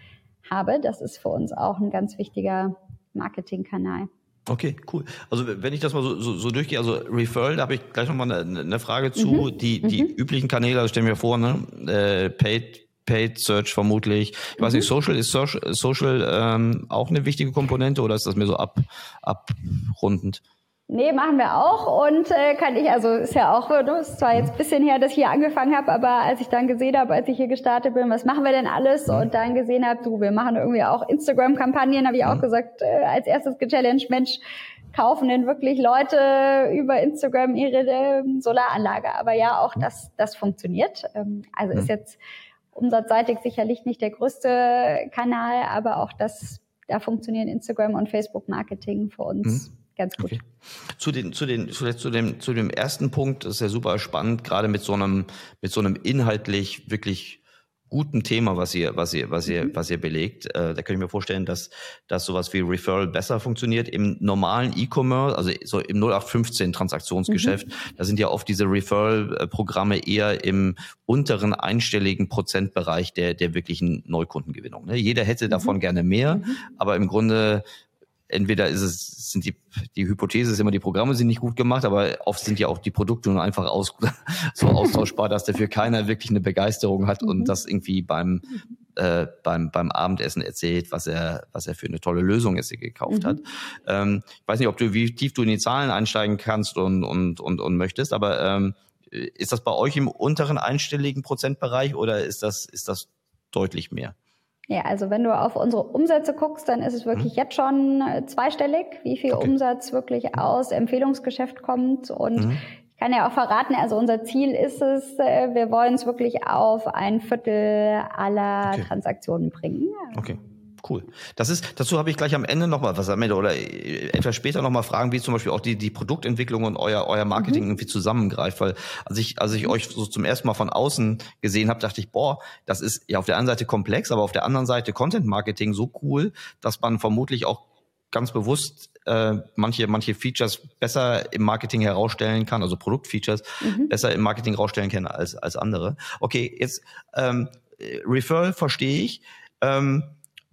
habe. Das ist für uns auch ein ganz wichtiger Marketingkanal. Okay, cool. Also wenn ich das mal so, so, so durchgehe, also Referral, da habe ich gleich nochmal eine, eine Frage zu. Mhm. Die, die mhm. üblichen Kanäle, also stellen wir vor, ne? Äh, Paid, Paid Search vermutlich. Ich weiß nicht, mhm. Social, ist Social, Social ähm, auch eine wichtige Komponente oder ist das mir so ab, abrundend? Nee, machen wir auch und äh, kann ich, also ist ja auch, du, ist zwar jetzt ein bisschen her, dass ich hier angefangen habe, aber als ich dann gesehen habe, als ich hier gestartet bin, was machen wir denn alles und dann gesehen habe, du, wir machen irgendwie auch Instagram-Kampagnen, habe ich auch gesagt, äh, als erstes gechallenged, Mensch, kaufen denn wirklich Leute über Instagram ihre äh, Solaranlage? Aber ja, auch das, das funktioniert. Ähm, also ist jetzt umsatzseitig sicherlich nicht der größte Kanal, aber auch das, da funktionieren Instagram und Facebook Marketing für uns. Mhm ganz gut. Okay. Zu den, zu den, zuletzt zu dem, zu dem ersten Punkt, das ist ja super spannend, gerade mit so einem, mit so einem inhaltlich wirklich guten Thema, was ihr, was ihr, was ihr, mhm. was ihr belegt. Äh, da kann ich mir vorstellen, dass, dass sowas wie Referral besser funktioniert. Im normalen E-Commerce, also so im 0815 Transaktionsgeschäft, mhm. da sind ja oft diese Referral-Programme eher im unteren einstelligen Prozentbereich der, der wirklichen Neukundengewinnung. Ne? Jeder hätte davon mhm. gerne mehr, mhm. aber im Grunde entweder ist es, sind die, die Hypothese ist immer, die Programme sind nicht gut gemacht, aber oft sind ja auch die Produkte nur einfach aus, so austauschbar, dass dafür keiner wirklich eine Begeisterung hat und mhm. das irgendwie beim, äh, beim, beim Abendessen erzählt, was er, was er für eine tolle Lösung jetzt gekauft mhm. hat. Ähm, ich weiß nicht, ob du, wie tief du in die Zahlen einsteigen kannst und, und, und, und möchtest, aber ähm, ist das bei euch im unteren einstelligen Prozentbereich oder ist das, ist das deutlich mehr? Ja, also wenn du auf unsere Umsätze guckst, dann ist es wirklich mhm. jetzt schon äh, zweistellig, wie viel okay. Umsatz wirklich aus Empfehlungsgeschäft kommt. Und mhm. ich kann ja auch verraten, also unser Ziel ist es, äh, wir wollen es wirklich auf ein Viertel aller okay. Transaktionen bringen. Okay. Cool. Das ist, dazu habe ich gleich am Ende nochmal was am Ende oder äh, etwas später nochmal Fragen, wie zum Beispiel auch die, die Produktentwicklung und euer, euer Marketing mhm. irgendwie zusammengreift. Weil als ich, als ich mhm. euch so zum ersten Mal von außen gesehen habe, dachte ich, boah, das ist ja auf der einen Seite komplex, aber auf der anderen Seite Content Marketing so cool, dass man vermutlich auch ganz bewusst äh, manche, manche Features besser im Marketing herausstellen kann, also Produktfeatures mhm. besser im Marketing herausstellen kann als, als andere. Okay, jetzt ähm, Referral verstehe ich. Ähm,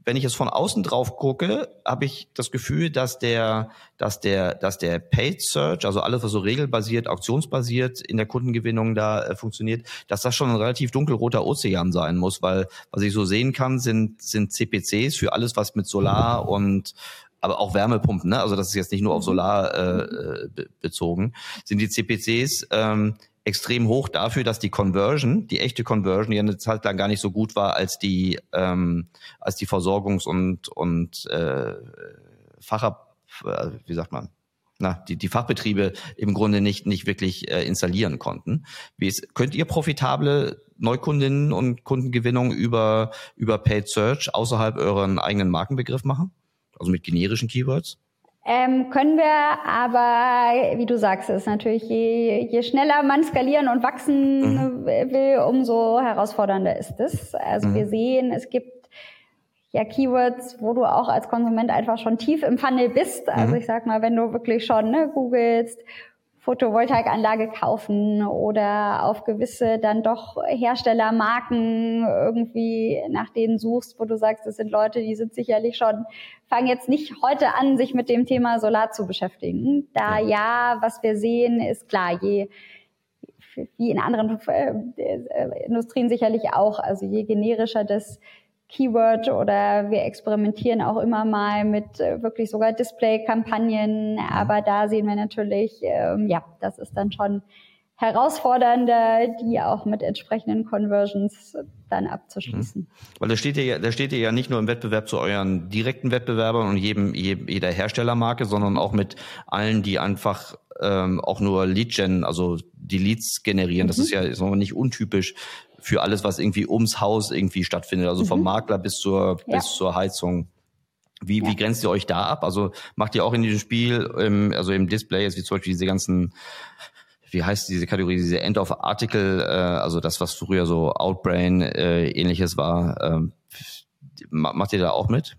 wenn ich jetzt von außen drauf gucke, habe ich das Gefühl, dass der, dass der, dass der Paid Search, also alles, was so regelbasiert, auktionsbasiert in der Kundengewinnung da äh, funktioniert, dass das schon ein relativ dunkelroter Ozean sein muss, weil was ich so sehen kann, sind, sind CPCs für alles, was mit Solar und aber auch Wärmepumpen, ne? also das ist jetzt nicht nur auf Solar äh, äh bezogen, sind die CPCs ähm, extrem hoch dafür, dass die Conversion, die echte Conversion, ja eine Zeit lang gar nicht so gut war als die ähm, als die Versorgungs- und und äh, Facher, äh, wie sagt man, na, die, die Fachbetriebe im Grunde nicht, nicht wirklich äh, installieren konnten. Wie ist, könnt ihr profitable Neukundinnen und Kundengewinnung über, über Paid Search außerhalb euren eigenen Markenbegriff machen? Also mit generischen Keywords? Ähm, können wir, aber wie du sagst, ist natürlich, je, je schneller man skalieren und wachsen mhm. will, umso herausfordernder ist es. Also mhm. wir sehen, es gibt ja Keywords, wo du auch als Konsument einfach schon tief im Funnel bist. Also mhm. ich sag mal, wenn du wirklich schon ne, googelst, Photovoltaikanlage kaufen oder auf gewisse dann doch Herstellermarken irgendwie nach denen suchst, wo du sagst, das sind Leute, die sind sicherlich schon, fangen jetzt nicht heute an, sich mit dem Thema Solar zu beschäftigen. Da ja, was wir sehen, ist klar, je wie in anderen äh, äh, Industrien sicherlich auch, also je generischer das Keyword oder wir experimentieren auch immer mal mit äh, wirklich sogar Display-Kampagnen. Aber da sehen wir natürlich, ähm, ja, das ist dann schon herausfordernder, die auch mit entsprechenden Conversions dann abzuschließen. Mhm. Weil da steht ihr ja, da steht ihr ja nicht nur im Wettbewerb zu euren direkten Wettbewerbern und jedem, jeder Herstellermarke, sondern auch mit allen, die einfach ähm, auch nur Lead-Gen, also die Leads generieren. Mhm. Das ist ja ist nicht untypisch für alles, was irgendwie ums Haus irgendwie stattfindet, also vom mhm. Makler bis zur, ja. bis zur Heizung. Wie, ja. wie grenzt ihr euch da ab? Also macht ihr auch in diesem Spiel, ähm, also im Display, jetzt wie zum Beispiel diese ganzen, wie heißt diese Kategorie, diese End of Article, äh, also das, was früher so Outbrain äh, ähnliches war, ähm, macht ihr da auch mit?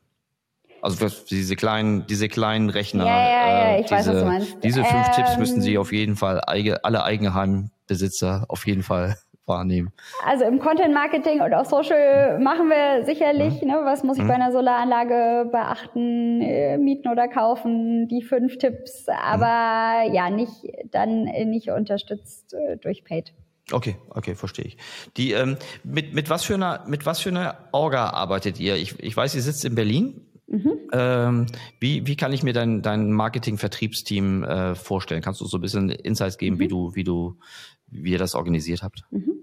Also diese kleinen, diese kleinen Rechner. Ja, ja, ja, ich äh, diese, weiß, was du meinst. Diese fünf ähm, Tipps müssten Sie auf jeden Fall, alle Eigenheimbesitzer auf jeden Fall wahrnehmen? Also im Content Marketing und auch Social machen wir sicherlich, mhm. ne, was muss ich mhm. bei einer Solaranlage beachten, äh, mieten oder kaufen, die fünf Tipps, aber mhm. ja, nicht dann nicht unterstützt äh, durch Paid. Okay, okay, verstehe ich. Die ähm, mit mit was für einer mit was für einer Orga arbeitet ihr? Ich, ich weiß, ihr sitzt in Berlin. Mhm. Ähm, wie, wie kann ich mir dein, dein Marketing-Vertriebsteam äh, vorstellen? Kannst du so ein bisschen Insights geben, mhm. wie du, wie du, wie ihr das organisiert habt? Mhm.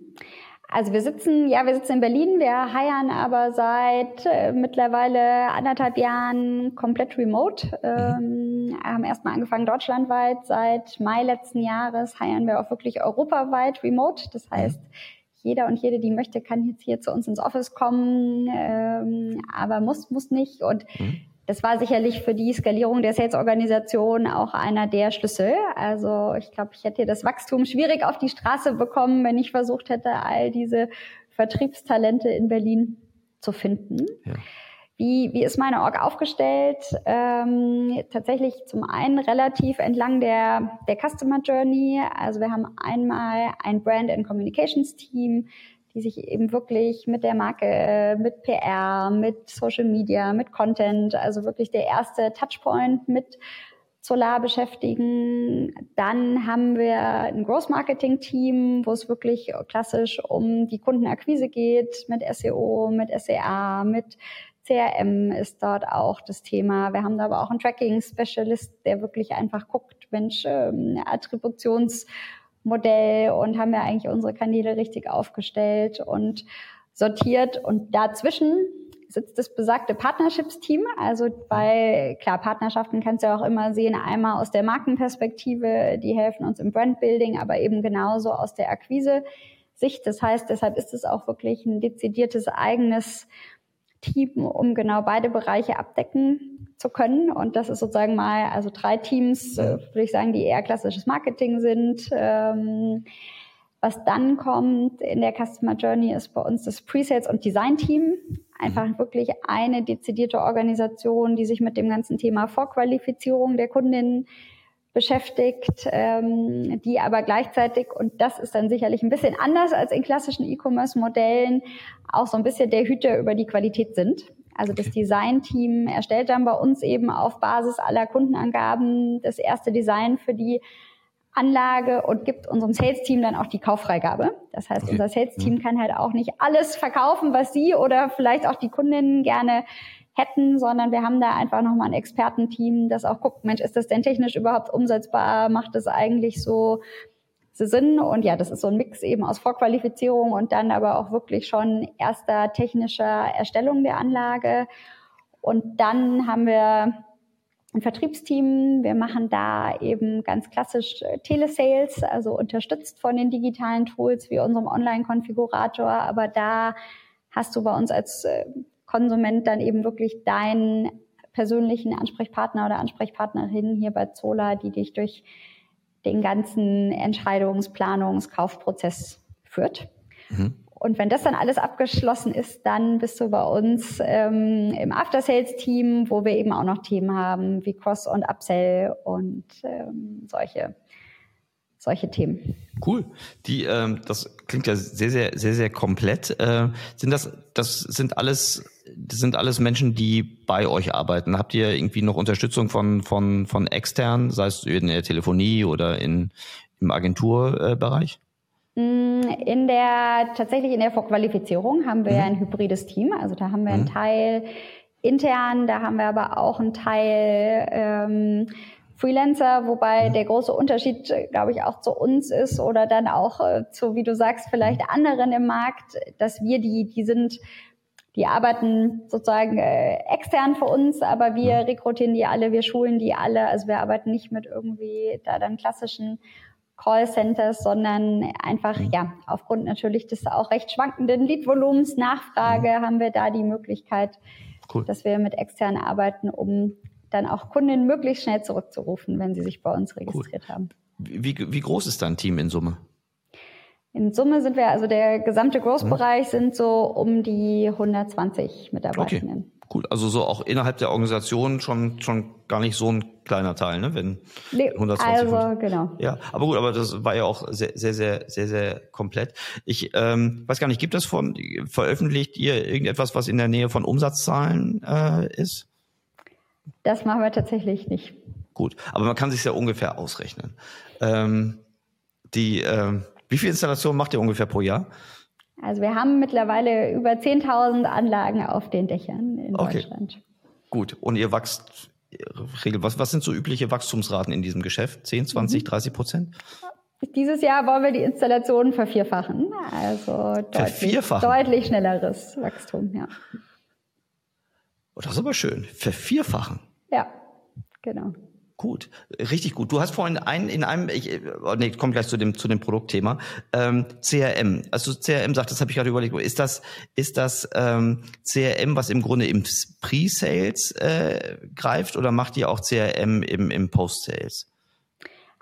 Also wir sitzen, ja, wir sitzen in Berlin, wir heiern aber seit äh, mittlerweile anderthalb Jahren komplett remote. Ähm, haben erstmal angefangen deutschlandweit. Seit Mai letzten Jahres heiern wir auch wirklich europaweit remote. Das heißt, jeder und jede, die möchte, kann jetzt hier zu uns ins Office kommen, ähm, aber muss, muss nicht. Und mhm das war sicherlich für die Skalierung der Sales-Organisation auch einer der Schlüssel. Also ich glaube, ich hätte das Wachstum schwierig auf die Straße bekommen, wenn ich versucht hätte, all diese Vertriebstalente in Berlin zu finden. Ja. Wie, wie ist meine Org aufgestellt? Ähm, tatsächlich zum einen relativ entlang der, der Customer Journey. Also wir haben einmal ein Brand and Communications Team, die sich eben wirklich mit der Marke, mit PR, mit Social Media, mit Content, also wirklich der erste Touchpoint mit Solar beschäftigen. Dann haben wir ein Growth Marketing Team, wo es wirklich klassisch um die Kundenakquise geht, mit SEO, mit SEA, mit CRM ist dort auch das Thema. Wir haben da aber auch einen Tracking Specialist, der wirklich einfach guckt, Mensch, ähm, Attributions Modell und haben ja eigentlich unsere Kanäle richtig aufgestellt und sortiert. Und dazwischen sitzt das besagte Partnerships-Team. Also bei, klar, Partnerschaften kannst du ja auch immer sehen, einmal aus der Markenperspektive, die helfen uns im Brandbuilding, aber eben genauso aus der Akquise-Sicht. Das heißt, deshalb ist es auch wirklich ein dezidiertes eigenes Team, um genau beide Bereiche abdecken zu können. Und das ist sozusagen mal, also drei Teams, äh, würde ich sagen, die eher klassisches Marketing sind. Ähm, was dann kommt in der Customer Journey ist bei uns das Presales und Design Team. Einfach mhm. wirklich eine dezidierte Organisation, die sich mit dem ganzen Thema Vorqualifizierung der Kundinnen beschäftigt, ähm, die aber gleichzeitig, und das ist dann sicherlich ein bisschen anders als in klassischen E-Commerce-Modellen, auch so ein bisschen der Hüter über die Qualität sind. Also das Design-Team erstellt dann bei uns eben auf Basis aller Kundenangaben das erste Design für die Anlage und gibt unserem Sales-Team dann auch die Kauffreigabe. Das heißt, unser Sales-Team mhm. kann halt auch nicht alles verkaufen, was Sie oder vielleicht auch die Kundinnen gerne hätten, sondern wir haben da einfach nochmal ein Expertenteam, das auch guckt, Mensch, ist das denn technisch überhaupt umsetzbar? Macht das eigentlich so Sinn? Und ja, das ist so ein Mix eben aus Vorqualifizierung und dann aber auch wirklich schon erster technischer Erstellung der Anlage. Und dann haben wir ein Vertriebsteam. Wir machen da eben ganz klassisch äh, Telesales, also unterstützt von den digitalen Tools wie unserem Online-Konfigurator. Aber da hast du bei uns als äh, Konsument dann eben wirklich dein persönlichen Ansprechpartner oder Ansprechpartnerin hier bei Zola, die dich durch den ganzen Entscheidungs-, Planungs-, Kaufprozess führt. Mhm. Und wenn das dann alles abgeschlossen ist, dann bist du bei uns ähm, im After-Sales-Team, wo wir eben auch noch Themen haben wie Cross- und Upsell und ähm, solche solche Themen. Cool. Die, ähm, das klingt ja sehr, sehr, sehr, sehr komplett. Äh, sind das, das sind alles, das sind alles Menschen, die bei euch arbeiten. Habt ihr irgendwie noch Unterstützung von, von, von extern, sei es in der Telefonie oder in, im Agenturbereich? Mm, in der, tatsächlich in der Vorqualifizierung haben wir mhm. ein hybrides Team. Also da haben wir einen mhm. Teil intern, da haben wir aber auch einen Teil, ähm, Freelancer, wobei der große Unterschied, glaube ich, auch zu uns ist oder dann auch äh, zu, wie du sagst, vielleicht anderen im Markt, dass wir die, die sind, die arbeiten sozusagen äh, extern für uns, aber wir rekrutieren die alle, wir schulen die alle. Also wir arbeiten nicht mit irgendwie da dann klassischen Callcenters, sondern einfach, ja, aufgrund natürlich des auch recht schwankenden Leadvolumens, Nachfrage, haben wir da die Möglichkeit, cool. dass wir mit extern arbeiten, um dann auch Kunden möglichst schnell zurückzurufen, wenn sie sich bei uns registriert cool. haben. Wie, wie groß ist dein Team in Summe? In Summe sind wir, also der gesamte Großbereich mhm. sind so um die 120 Mitarbeitenden. Okay. Cool, also so auch innerhalb der Organisation schon schon gar nicht so ein kleiner Teil, ne? Wenn nee, 120 also genau. Ja, aber gut, aber das war ja auch sehr sehr sehr sehr sehr komplett. Ich ähm, weiß gar nicht, gibt es von veröffentlicht ihr irgendetwas, was in der Nähe von Umsatzzahlen äh, ist? Das machen wir tatsächlich nicht. Gut, aber man kann sich ja ungefähr ausrechnen. Ähm, die, ähm, wie viele Installationen macht ihr ungefähr pro Jahr? Also wir haben mittlerweile über 10.000 Anlagen auf den Dächern in okay. Deutschland. Gut, und ihr wächst was, was sind so übliche Wachstumsraten in diesem Geschäft? 10, 20, mhm. 30 Prozent? Dieses Jahr wollen wir die Installationen vervierfachen. Also deutlich, deutlich schnelleres Wachstum, ja. Oh, das ist aber schön. Vervierfachen. Ja, genau. Gut, richtig gut. Du hast vorhin ein, in einem, ich, oh nee, komm gleich zu dem zu dem Produktthema. Ähm, CRM. Also CRM sagt, das habe ich gerade überlegt. Ist das ist das ähm, CRM, was im Grunde im Pre-Sales äh, greift, oder macht ihr auch CRM im im Post-Sales?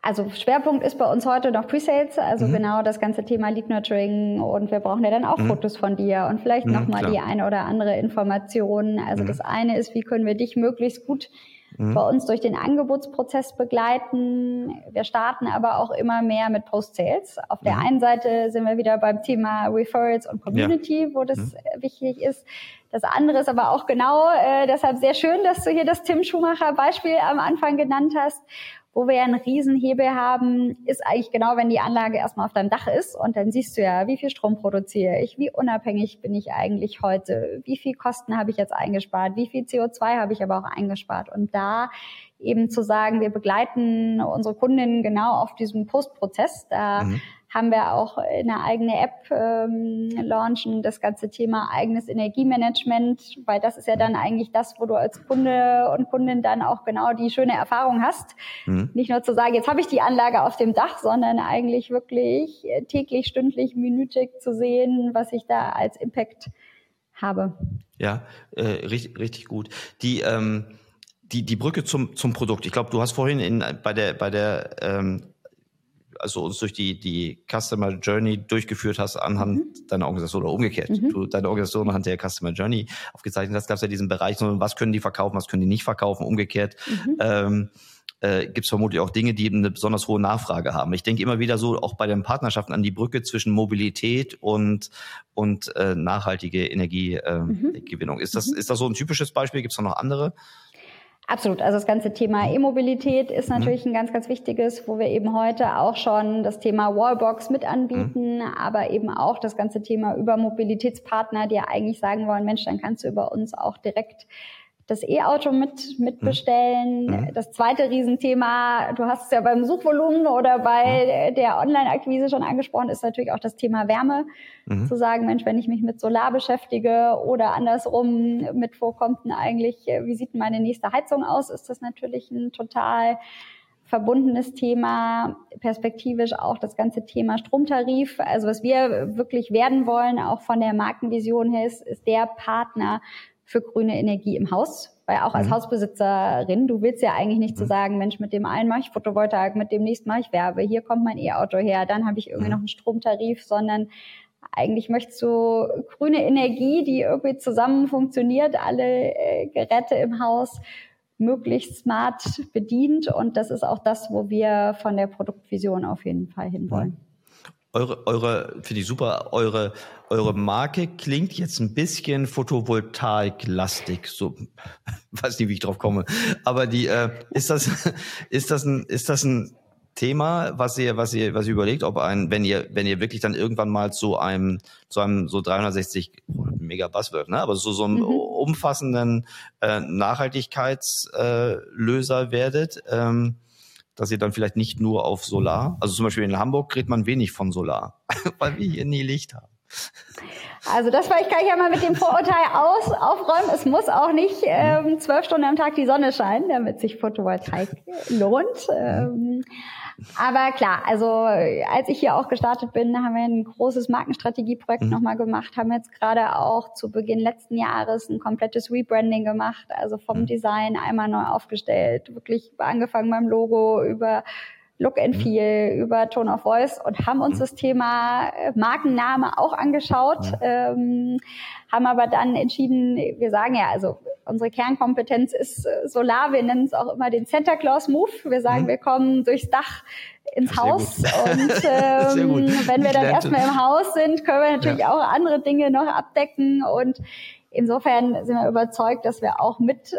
Also Schwerpunkt ist bei uns heute noch Pre-Sales, also mhm. genau das ganze Thema Lead Nurturing und wir brauchen ja dann auch mhm. Fotos von dir und vielleicht mhm, nochmal die eine oder andere Information. Also mhm. das eine ist, wie können wir dich möglichst gut mhm. bei uns durch den Angebotsprozess begleiten. Wir starten aber auch immer mehr mit Post-Sales. Auf der mhm. einen Seite sind wir wieder beim Thema Referrals und Community, ja. wo das mhm. wichtig ist. Das andere ist aber auch genau, äh, deshalb sehr schön, dass du hier das Tim Schumacher Beispiel am Anfang genannt hast. Wo wir einen Riesenhebel haben, ist eigentlich genau, wenn die Anlage erstmal auf deinem Dach ist und dann siehst du ja, wie viel Strom produziere ich, wie unabhängig bin ich eigentlich heute, wie viel Kosten habe ich jetzt eingespart, wie viel CO2 habe ich aber auch eingespart. Und da eben zu sagen, wir begleiten unsere Kundinnen genau auf diesem Postprozess, da mhm haben wir auch eine eigene App ähm, launchen, das ganze Thema eigenes Energiemanagement, weil das ist ja dann eigentlich das, wo du als Kunde und Kundin dann auch genau die schöne Erfahrung hast. Mhm. Nicht nur zu sagen, jetzt habe ich die Anlage auf dem Dach, sondern eigentlich wirklich täglich, stündlich, minütig zu sehen, was ich da als Impact habe. Ja, äh, richtig, richtig gut. Die ähm die, die Brücke zum, zum Produkt. Ich glaube, du hast vorhin in, bei der, bei der ähm, also uns durch die, die Customer Journey durchgeführt hast anhand mhm. deiner Organisation oder umgekehrt. Mhm. Du deine Organisation anhand der Customer Journey aufgezeichnet hast, gab es ja diesen Bereich, was können die verkaufen, was können die nicht verkaufen, umgekehrt. Mhm. Ähm, äh, gibt es vermutlich auch Dinge, die eben eine besonders hohe Nachfrage haben. Ich denke immer wieder so auch bei den Partnerschaften an die Brücke zwischen Mobilität und und äh, nachhaltige Energiegewinnung. Äh, mhm. Ist das mhm. ist das so ein typisches Beispiel? Gibt es noch andere? Absolut. Also das ganze Thema E-Mobilität ist mhm. natürlich mhm. ein ganz, ganz wichtiges, wo wir eben heute auch schon das Thema Wallbox mit anbieten, mhm. aber eben auch das ganze Thema über Mobilitätspartner, die ja eigentlich sagen wollen, Mensch, dann kannst du über uns auch direkt das E-Auto mit, mitbestellen. Mhm. Das zweite Riesenthema, du hast es ja beim Suchvolumen oder bei mhm. der Online-Akquise schon angesprochen, ist natürlich auch das Thema Wärme. Mhm. Zu sagen, Mensch, wenn ich mich mit Solar beschäftige oder andersrum mit, wo kommt denn eigentlich, wie sieht meine nächste Heizung aus, ist das natürlich ein total verbundenes Thema, perspektivisch auch das ganze Thema Stromtarif. Also was wir wirklich werden wollen, auch von der Markenvision her, ist, ist der Partner für grüne Energie im Haus, Weil auch als mhm. Hausbesitzerin, du willst ja eigentlich nicht mhm. zu so sagen, Mensch, mit dem einen mache ich Photovoltaik, mit dem nächsten mache ich Werbe, hier kommt mein E-Auto her, dann habe ich irgendwie mhm. noch einen Stromtarif, sondern eigentlich möchtest du grüne Energie, die irgendwie zusammen funktioniert, alle äh, Geräte im Haus möglichst smart bedient. Und das ist auch das, wo wir von der Produktvision auf jeden Fall hinwollen. Eure, eure, finde ich super, eure, eure Marke klingt jetzt ein bisschen Photovoltaik-lastig, so, weiß nicht, wie ich drauf komme. Aber die, äh, ist das, ist das ein, ist das ein Thema, was ihr, was ihr, was ihr überlegt, ob ein, wenn ihr, wenn ihr wirklich dann irgendwann mal zu einem, zu einem so 360 oh, mega Buzzword, ne, aber so so einem mhm. umfassenden äh, Nachhaltigkeitslöser äh, werdet, ähm, dass ihr dann vielleicht nicht nur auf Solar, also zum Beispiel in Hamburg kriegt man wenig von Solar, weil wir hier nie Licht haben. Also das kann ich ja mal mit dem Vorurteil aus, aufräumen. Es muss auch nicht ähm, zwölf Stunden am Tag die Sonne scheinen, damit sich Photovoltaik lohnt. Ähm, aber klar, also als ich hier auch gestartet bin, haben wir ein großes Markenstrategieprojekt mhm. nochmal gemacht, haben jetzt gerade auch zu Beginn letzten Jahres ein komplettes Rebranding gemacht, also vom mhm. Design einmal neu aufgestellt, wirklich angefangen beim Logo über Look and mhm. Feel, mhm. über Tone of Voice und haben uns mhm. das Thema äh, Markenname auch angeschaut, ähm, haben aber dann entschieden, wir sagen ja, also unsere Kernkompetenz ist äh, Solar, wir nennen es auch immer den Santa Claus Move. Wir sagen, mhm. wir kommen durchs Dach ins ja, Haus und ähm, wenn wir dann erstmal im Haus sind, können wir natürlich ja. auch andere Dinge noch abdecken und insofern sind wir überzeugt, dass wir auch mit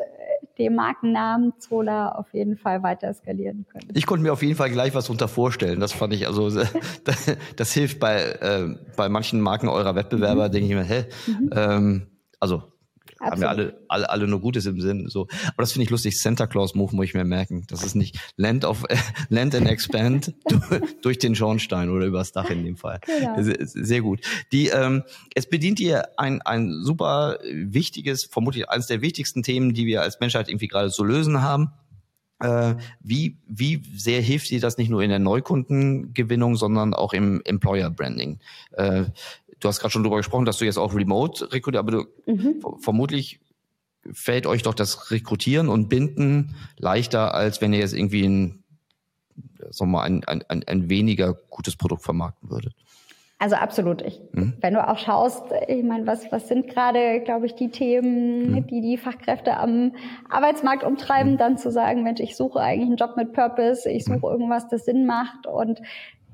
dem Markennamen Zola auf jeden Fall weiter skalieren können. Ich konnte mir auf jeden Fall gleich was darunter vorstellen. Das fand ich also, das, das hilft bei, äh, bei manchen Marken eurer Wettbewerber, mhm. denke ich mir, hä, mhm. ähm, also Absolut. haben wir alle, alle, alle nur Gutes im Sinn. So. Aber das finde ich lustig. Santa Claus Move muss ich mir merken. Das ist nicht Land of Land and Expand durch den Schornstein oder übers Dach in dem Fall. Genau. Sehr gut. Die, ähm, es bedient ihr ein, ein super wichtiges, vermutlich eines der wichtigsten Themen, die wir als Menschheit irgendwie gerade zu lösen haben. Äh, wie, wie sehr hilft dir das nicht nur in der Neukundengewinnung, sondern auch im Employer Branding? Du hast gerade schon darüber gesprochen, dass du jetzt auch remote rekrutierst, aber du, mhm. vermutlich fällt euch doch das Rekrutieren und Binden leichter, als wenn ihr jetzt irgendwie ein, sagen wir mal, ein, ein, ein weniger gutes Produkt vermarkten würdet. Also absolut. Ich, mhm. Wenn du auch schaust, ich meine, was, was sind gerade, glaube ich, die Themen, mhm. die die Fachkräfte am Arbeitsmarkt umtreiben, mhm. dann zu sagen, Mensch, ich suche eigentlich einen Job mit Purpose, ich suche mhm. irgendwas, das Sinn macht und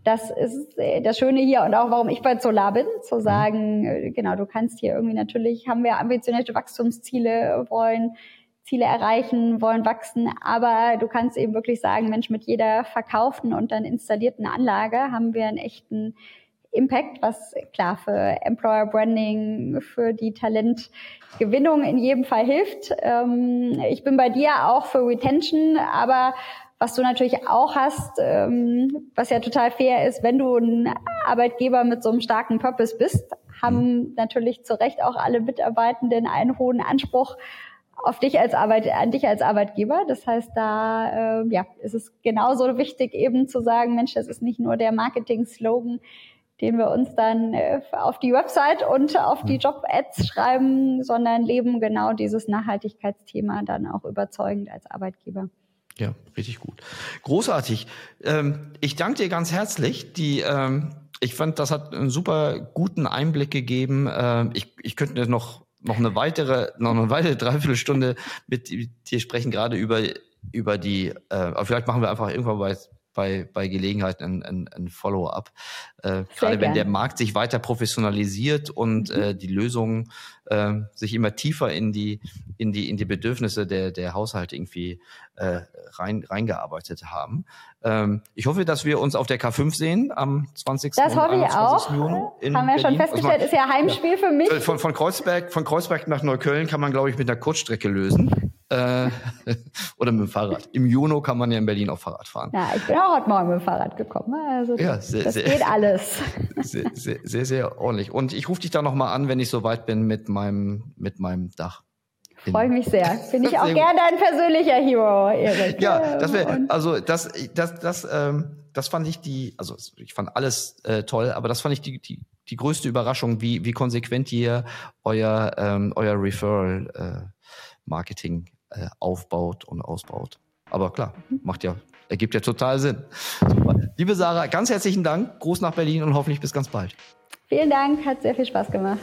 das ist äh, das Schöne hier und auch warum ich bei Solar bin, zu mhm. sagen, äh, genau, du kannst hier irgendwie natürlich, haben wir ambitionierte Wachstumsziele, wollen Ziele erreichen, wollen wachsen, aber du kannst eben wirklich sagen, Mensch, mit jeder verkauften und dann installierten Anlage haben wir einen echten Impact, was klar für Employer Branding, für die Talentgewinnung in jedem Fall hilft. Ähm, ich bin bei dir auch für Retention, aber was du natürlich auch hast, ähm, was ja total fair ist, wenn du ein Arbeitgeber mit so einem starken Purpose bist, haben mhm. natürlich zu Recht auch alle Mitarbeitenden einen hohen Anspruch auf dich als Arbeit, an dich als Arbeitgeber. Das heißt, da äh, ja, ist es genauso wichtig, eben zu sagen, Mensch, das ist nicht nur der Marketing-Slogan, den wir uns dann äh, auf die Website und auf die mhm. Job-Ads schreiben, sondern leben genau dieses Nachhaltigkeitsthema dann auch überzeugend als Arbeitgeber. Ja, richtig gut. Großartig. Ähm, ich danke dir ganz herzlich. Die, ähm, ich fand, das hat einen super guten Einblick gegeben. Ähm, ich, ich könnte noch noch eine weitere noch eine weitere Dreiviertelstunde mit dir sprechen, gerade über über die. Äh, vielleicht machen wir einfach irgendwann bei bei, bei Gelegenheit ein, ein, ein Follow-up. Äh, gerade wenn der Markt sich weiter professionalisiert und mhm. äh, die Lösungen äh, sich immer tiefer in die, in die, in die Bedürfnisse der, der Haushalte irgendwie äh, rein, reingearbeitet haben. Ähm, ich hoffe, dass wir uns auf der K5 sehen am 20. Das hoffe ich auch. Juni in haben wir Berlin. schon festgestellt, ist ja Heimspiel ja. für mich. Von, von, Kreuzberg, von Kreuzberg nach Neukölln kann man, glaube ich, mit einer Kurzstrecke lösen. Äh, oder mit dem Fahrrad. Im Juni kann man ja in Berlin auch Fahrrad fahren. Ja, ich bin auch heute Morgen mit dem Fahrrad gekommen. Also ja, sehr, das sehr, geht alles. Sehr, sehr, sehr, sehr ordentlich. Und ich rufe dich da nochmal an, wenn ich soweit bin mit meinem, mit meinem Dach. Freue mich sehr. Bin ich auch gerne dein persönlicher Hero, Erik. Ja, das wäre, also das, das, das, ähm, das fand ich die, also ich fand alles äh, toll, aber das fand ich die, die, die größte Überraschung, wie, wie konsequent ihr euer, ähm, euer Referral äh, Marketing äh, aufbaut und ausbaut. Aber klar, macht ja, ergibt ja total Sinn. Super. Liebe Sarah, ganz herzlichen Dank. Gruß nach Berlin und hoffentlich bis ganz bald. Vielen Dank, hat sehr viel Spaß gemacht.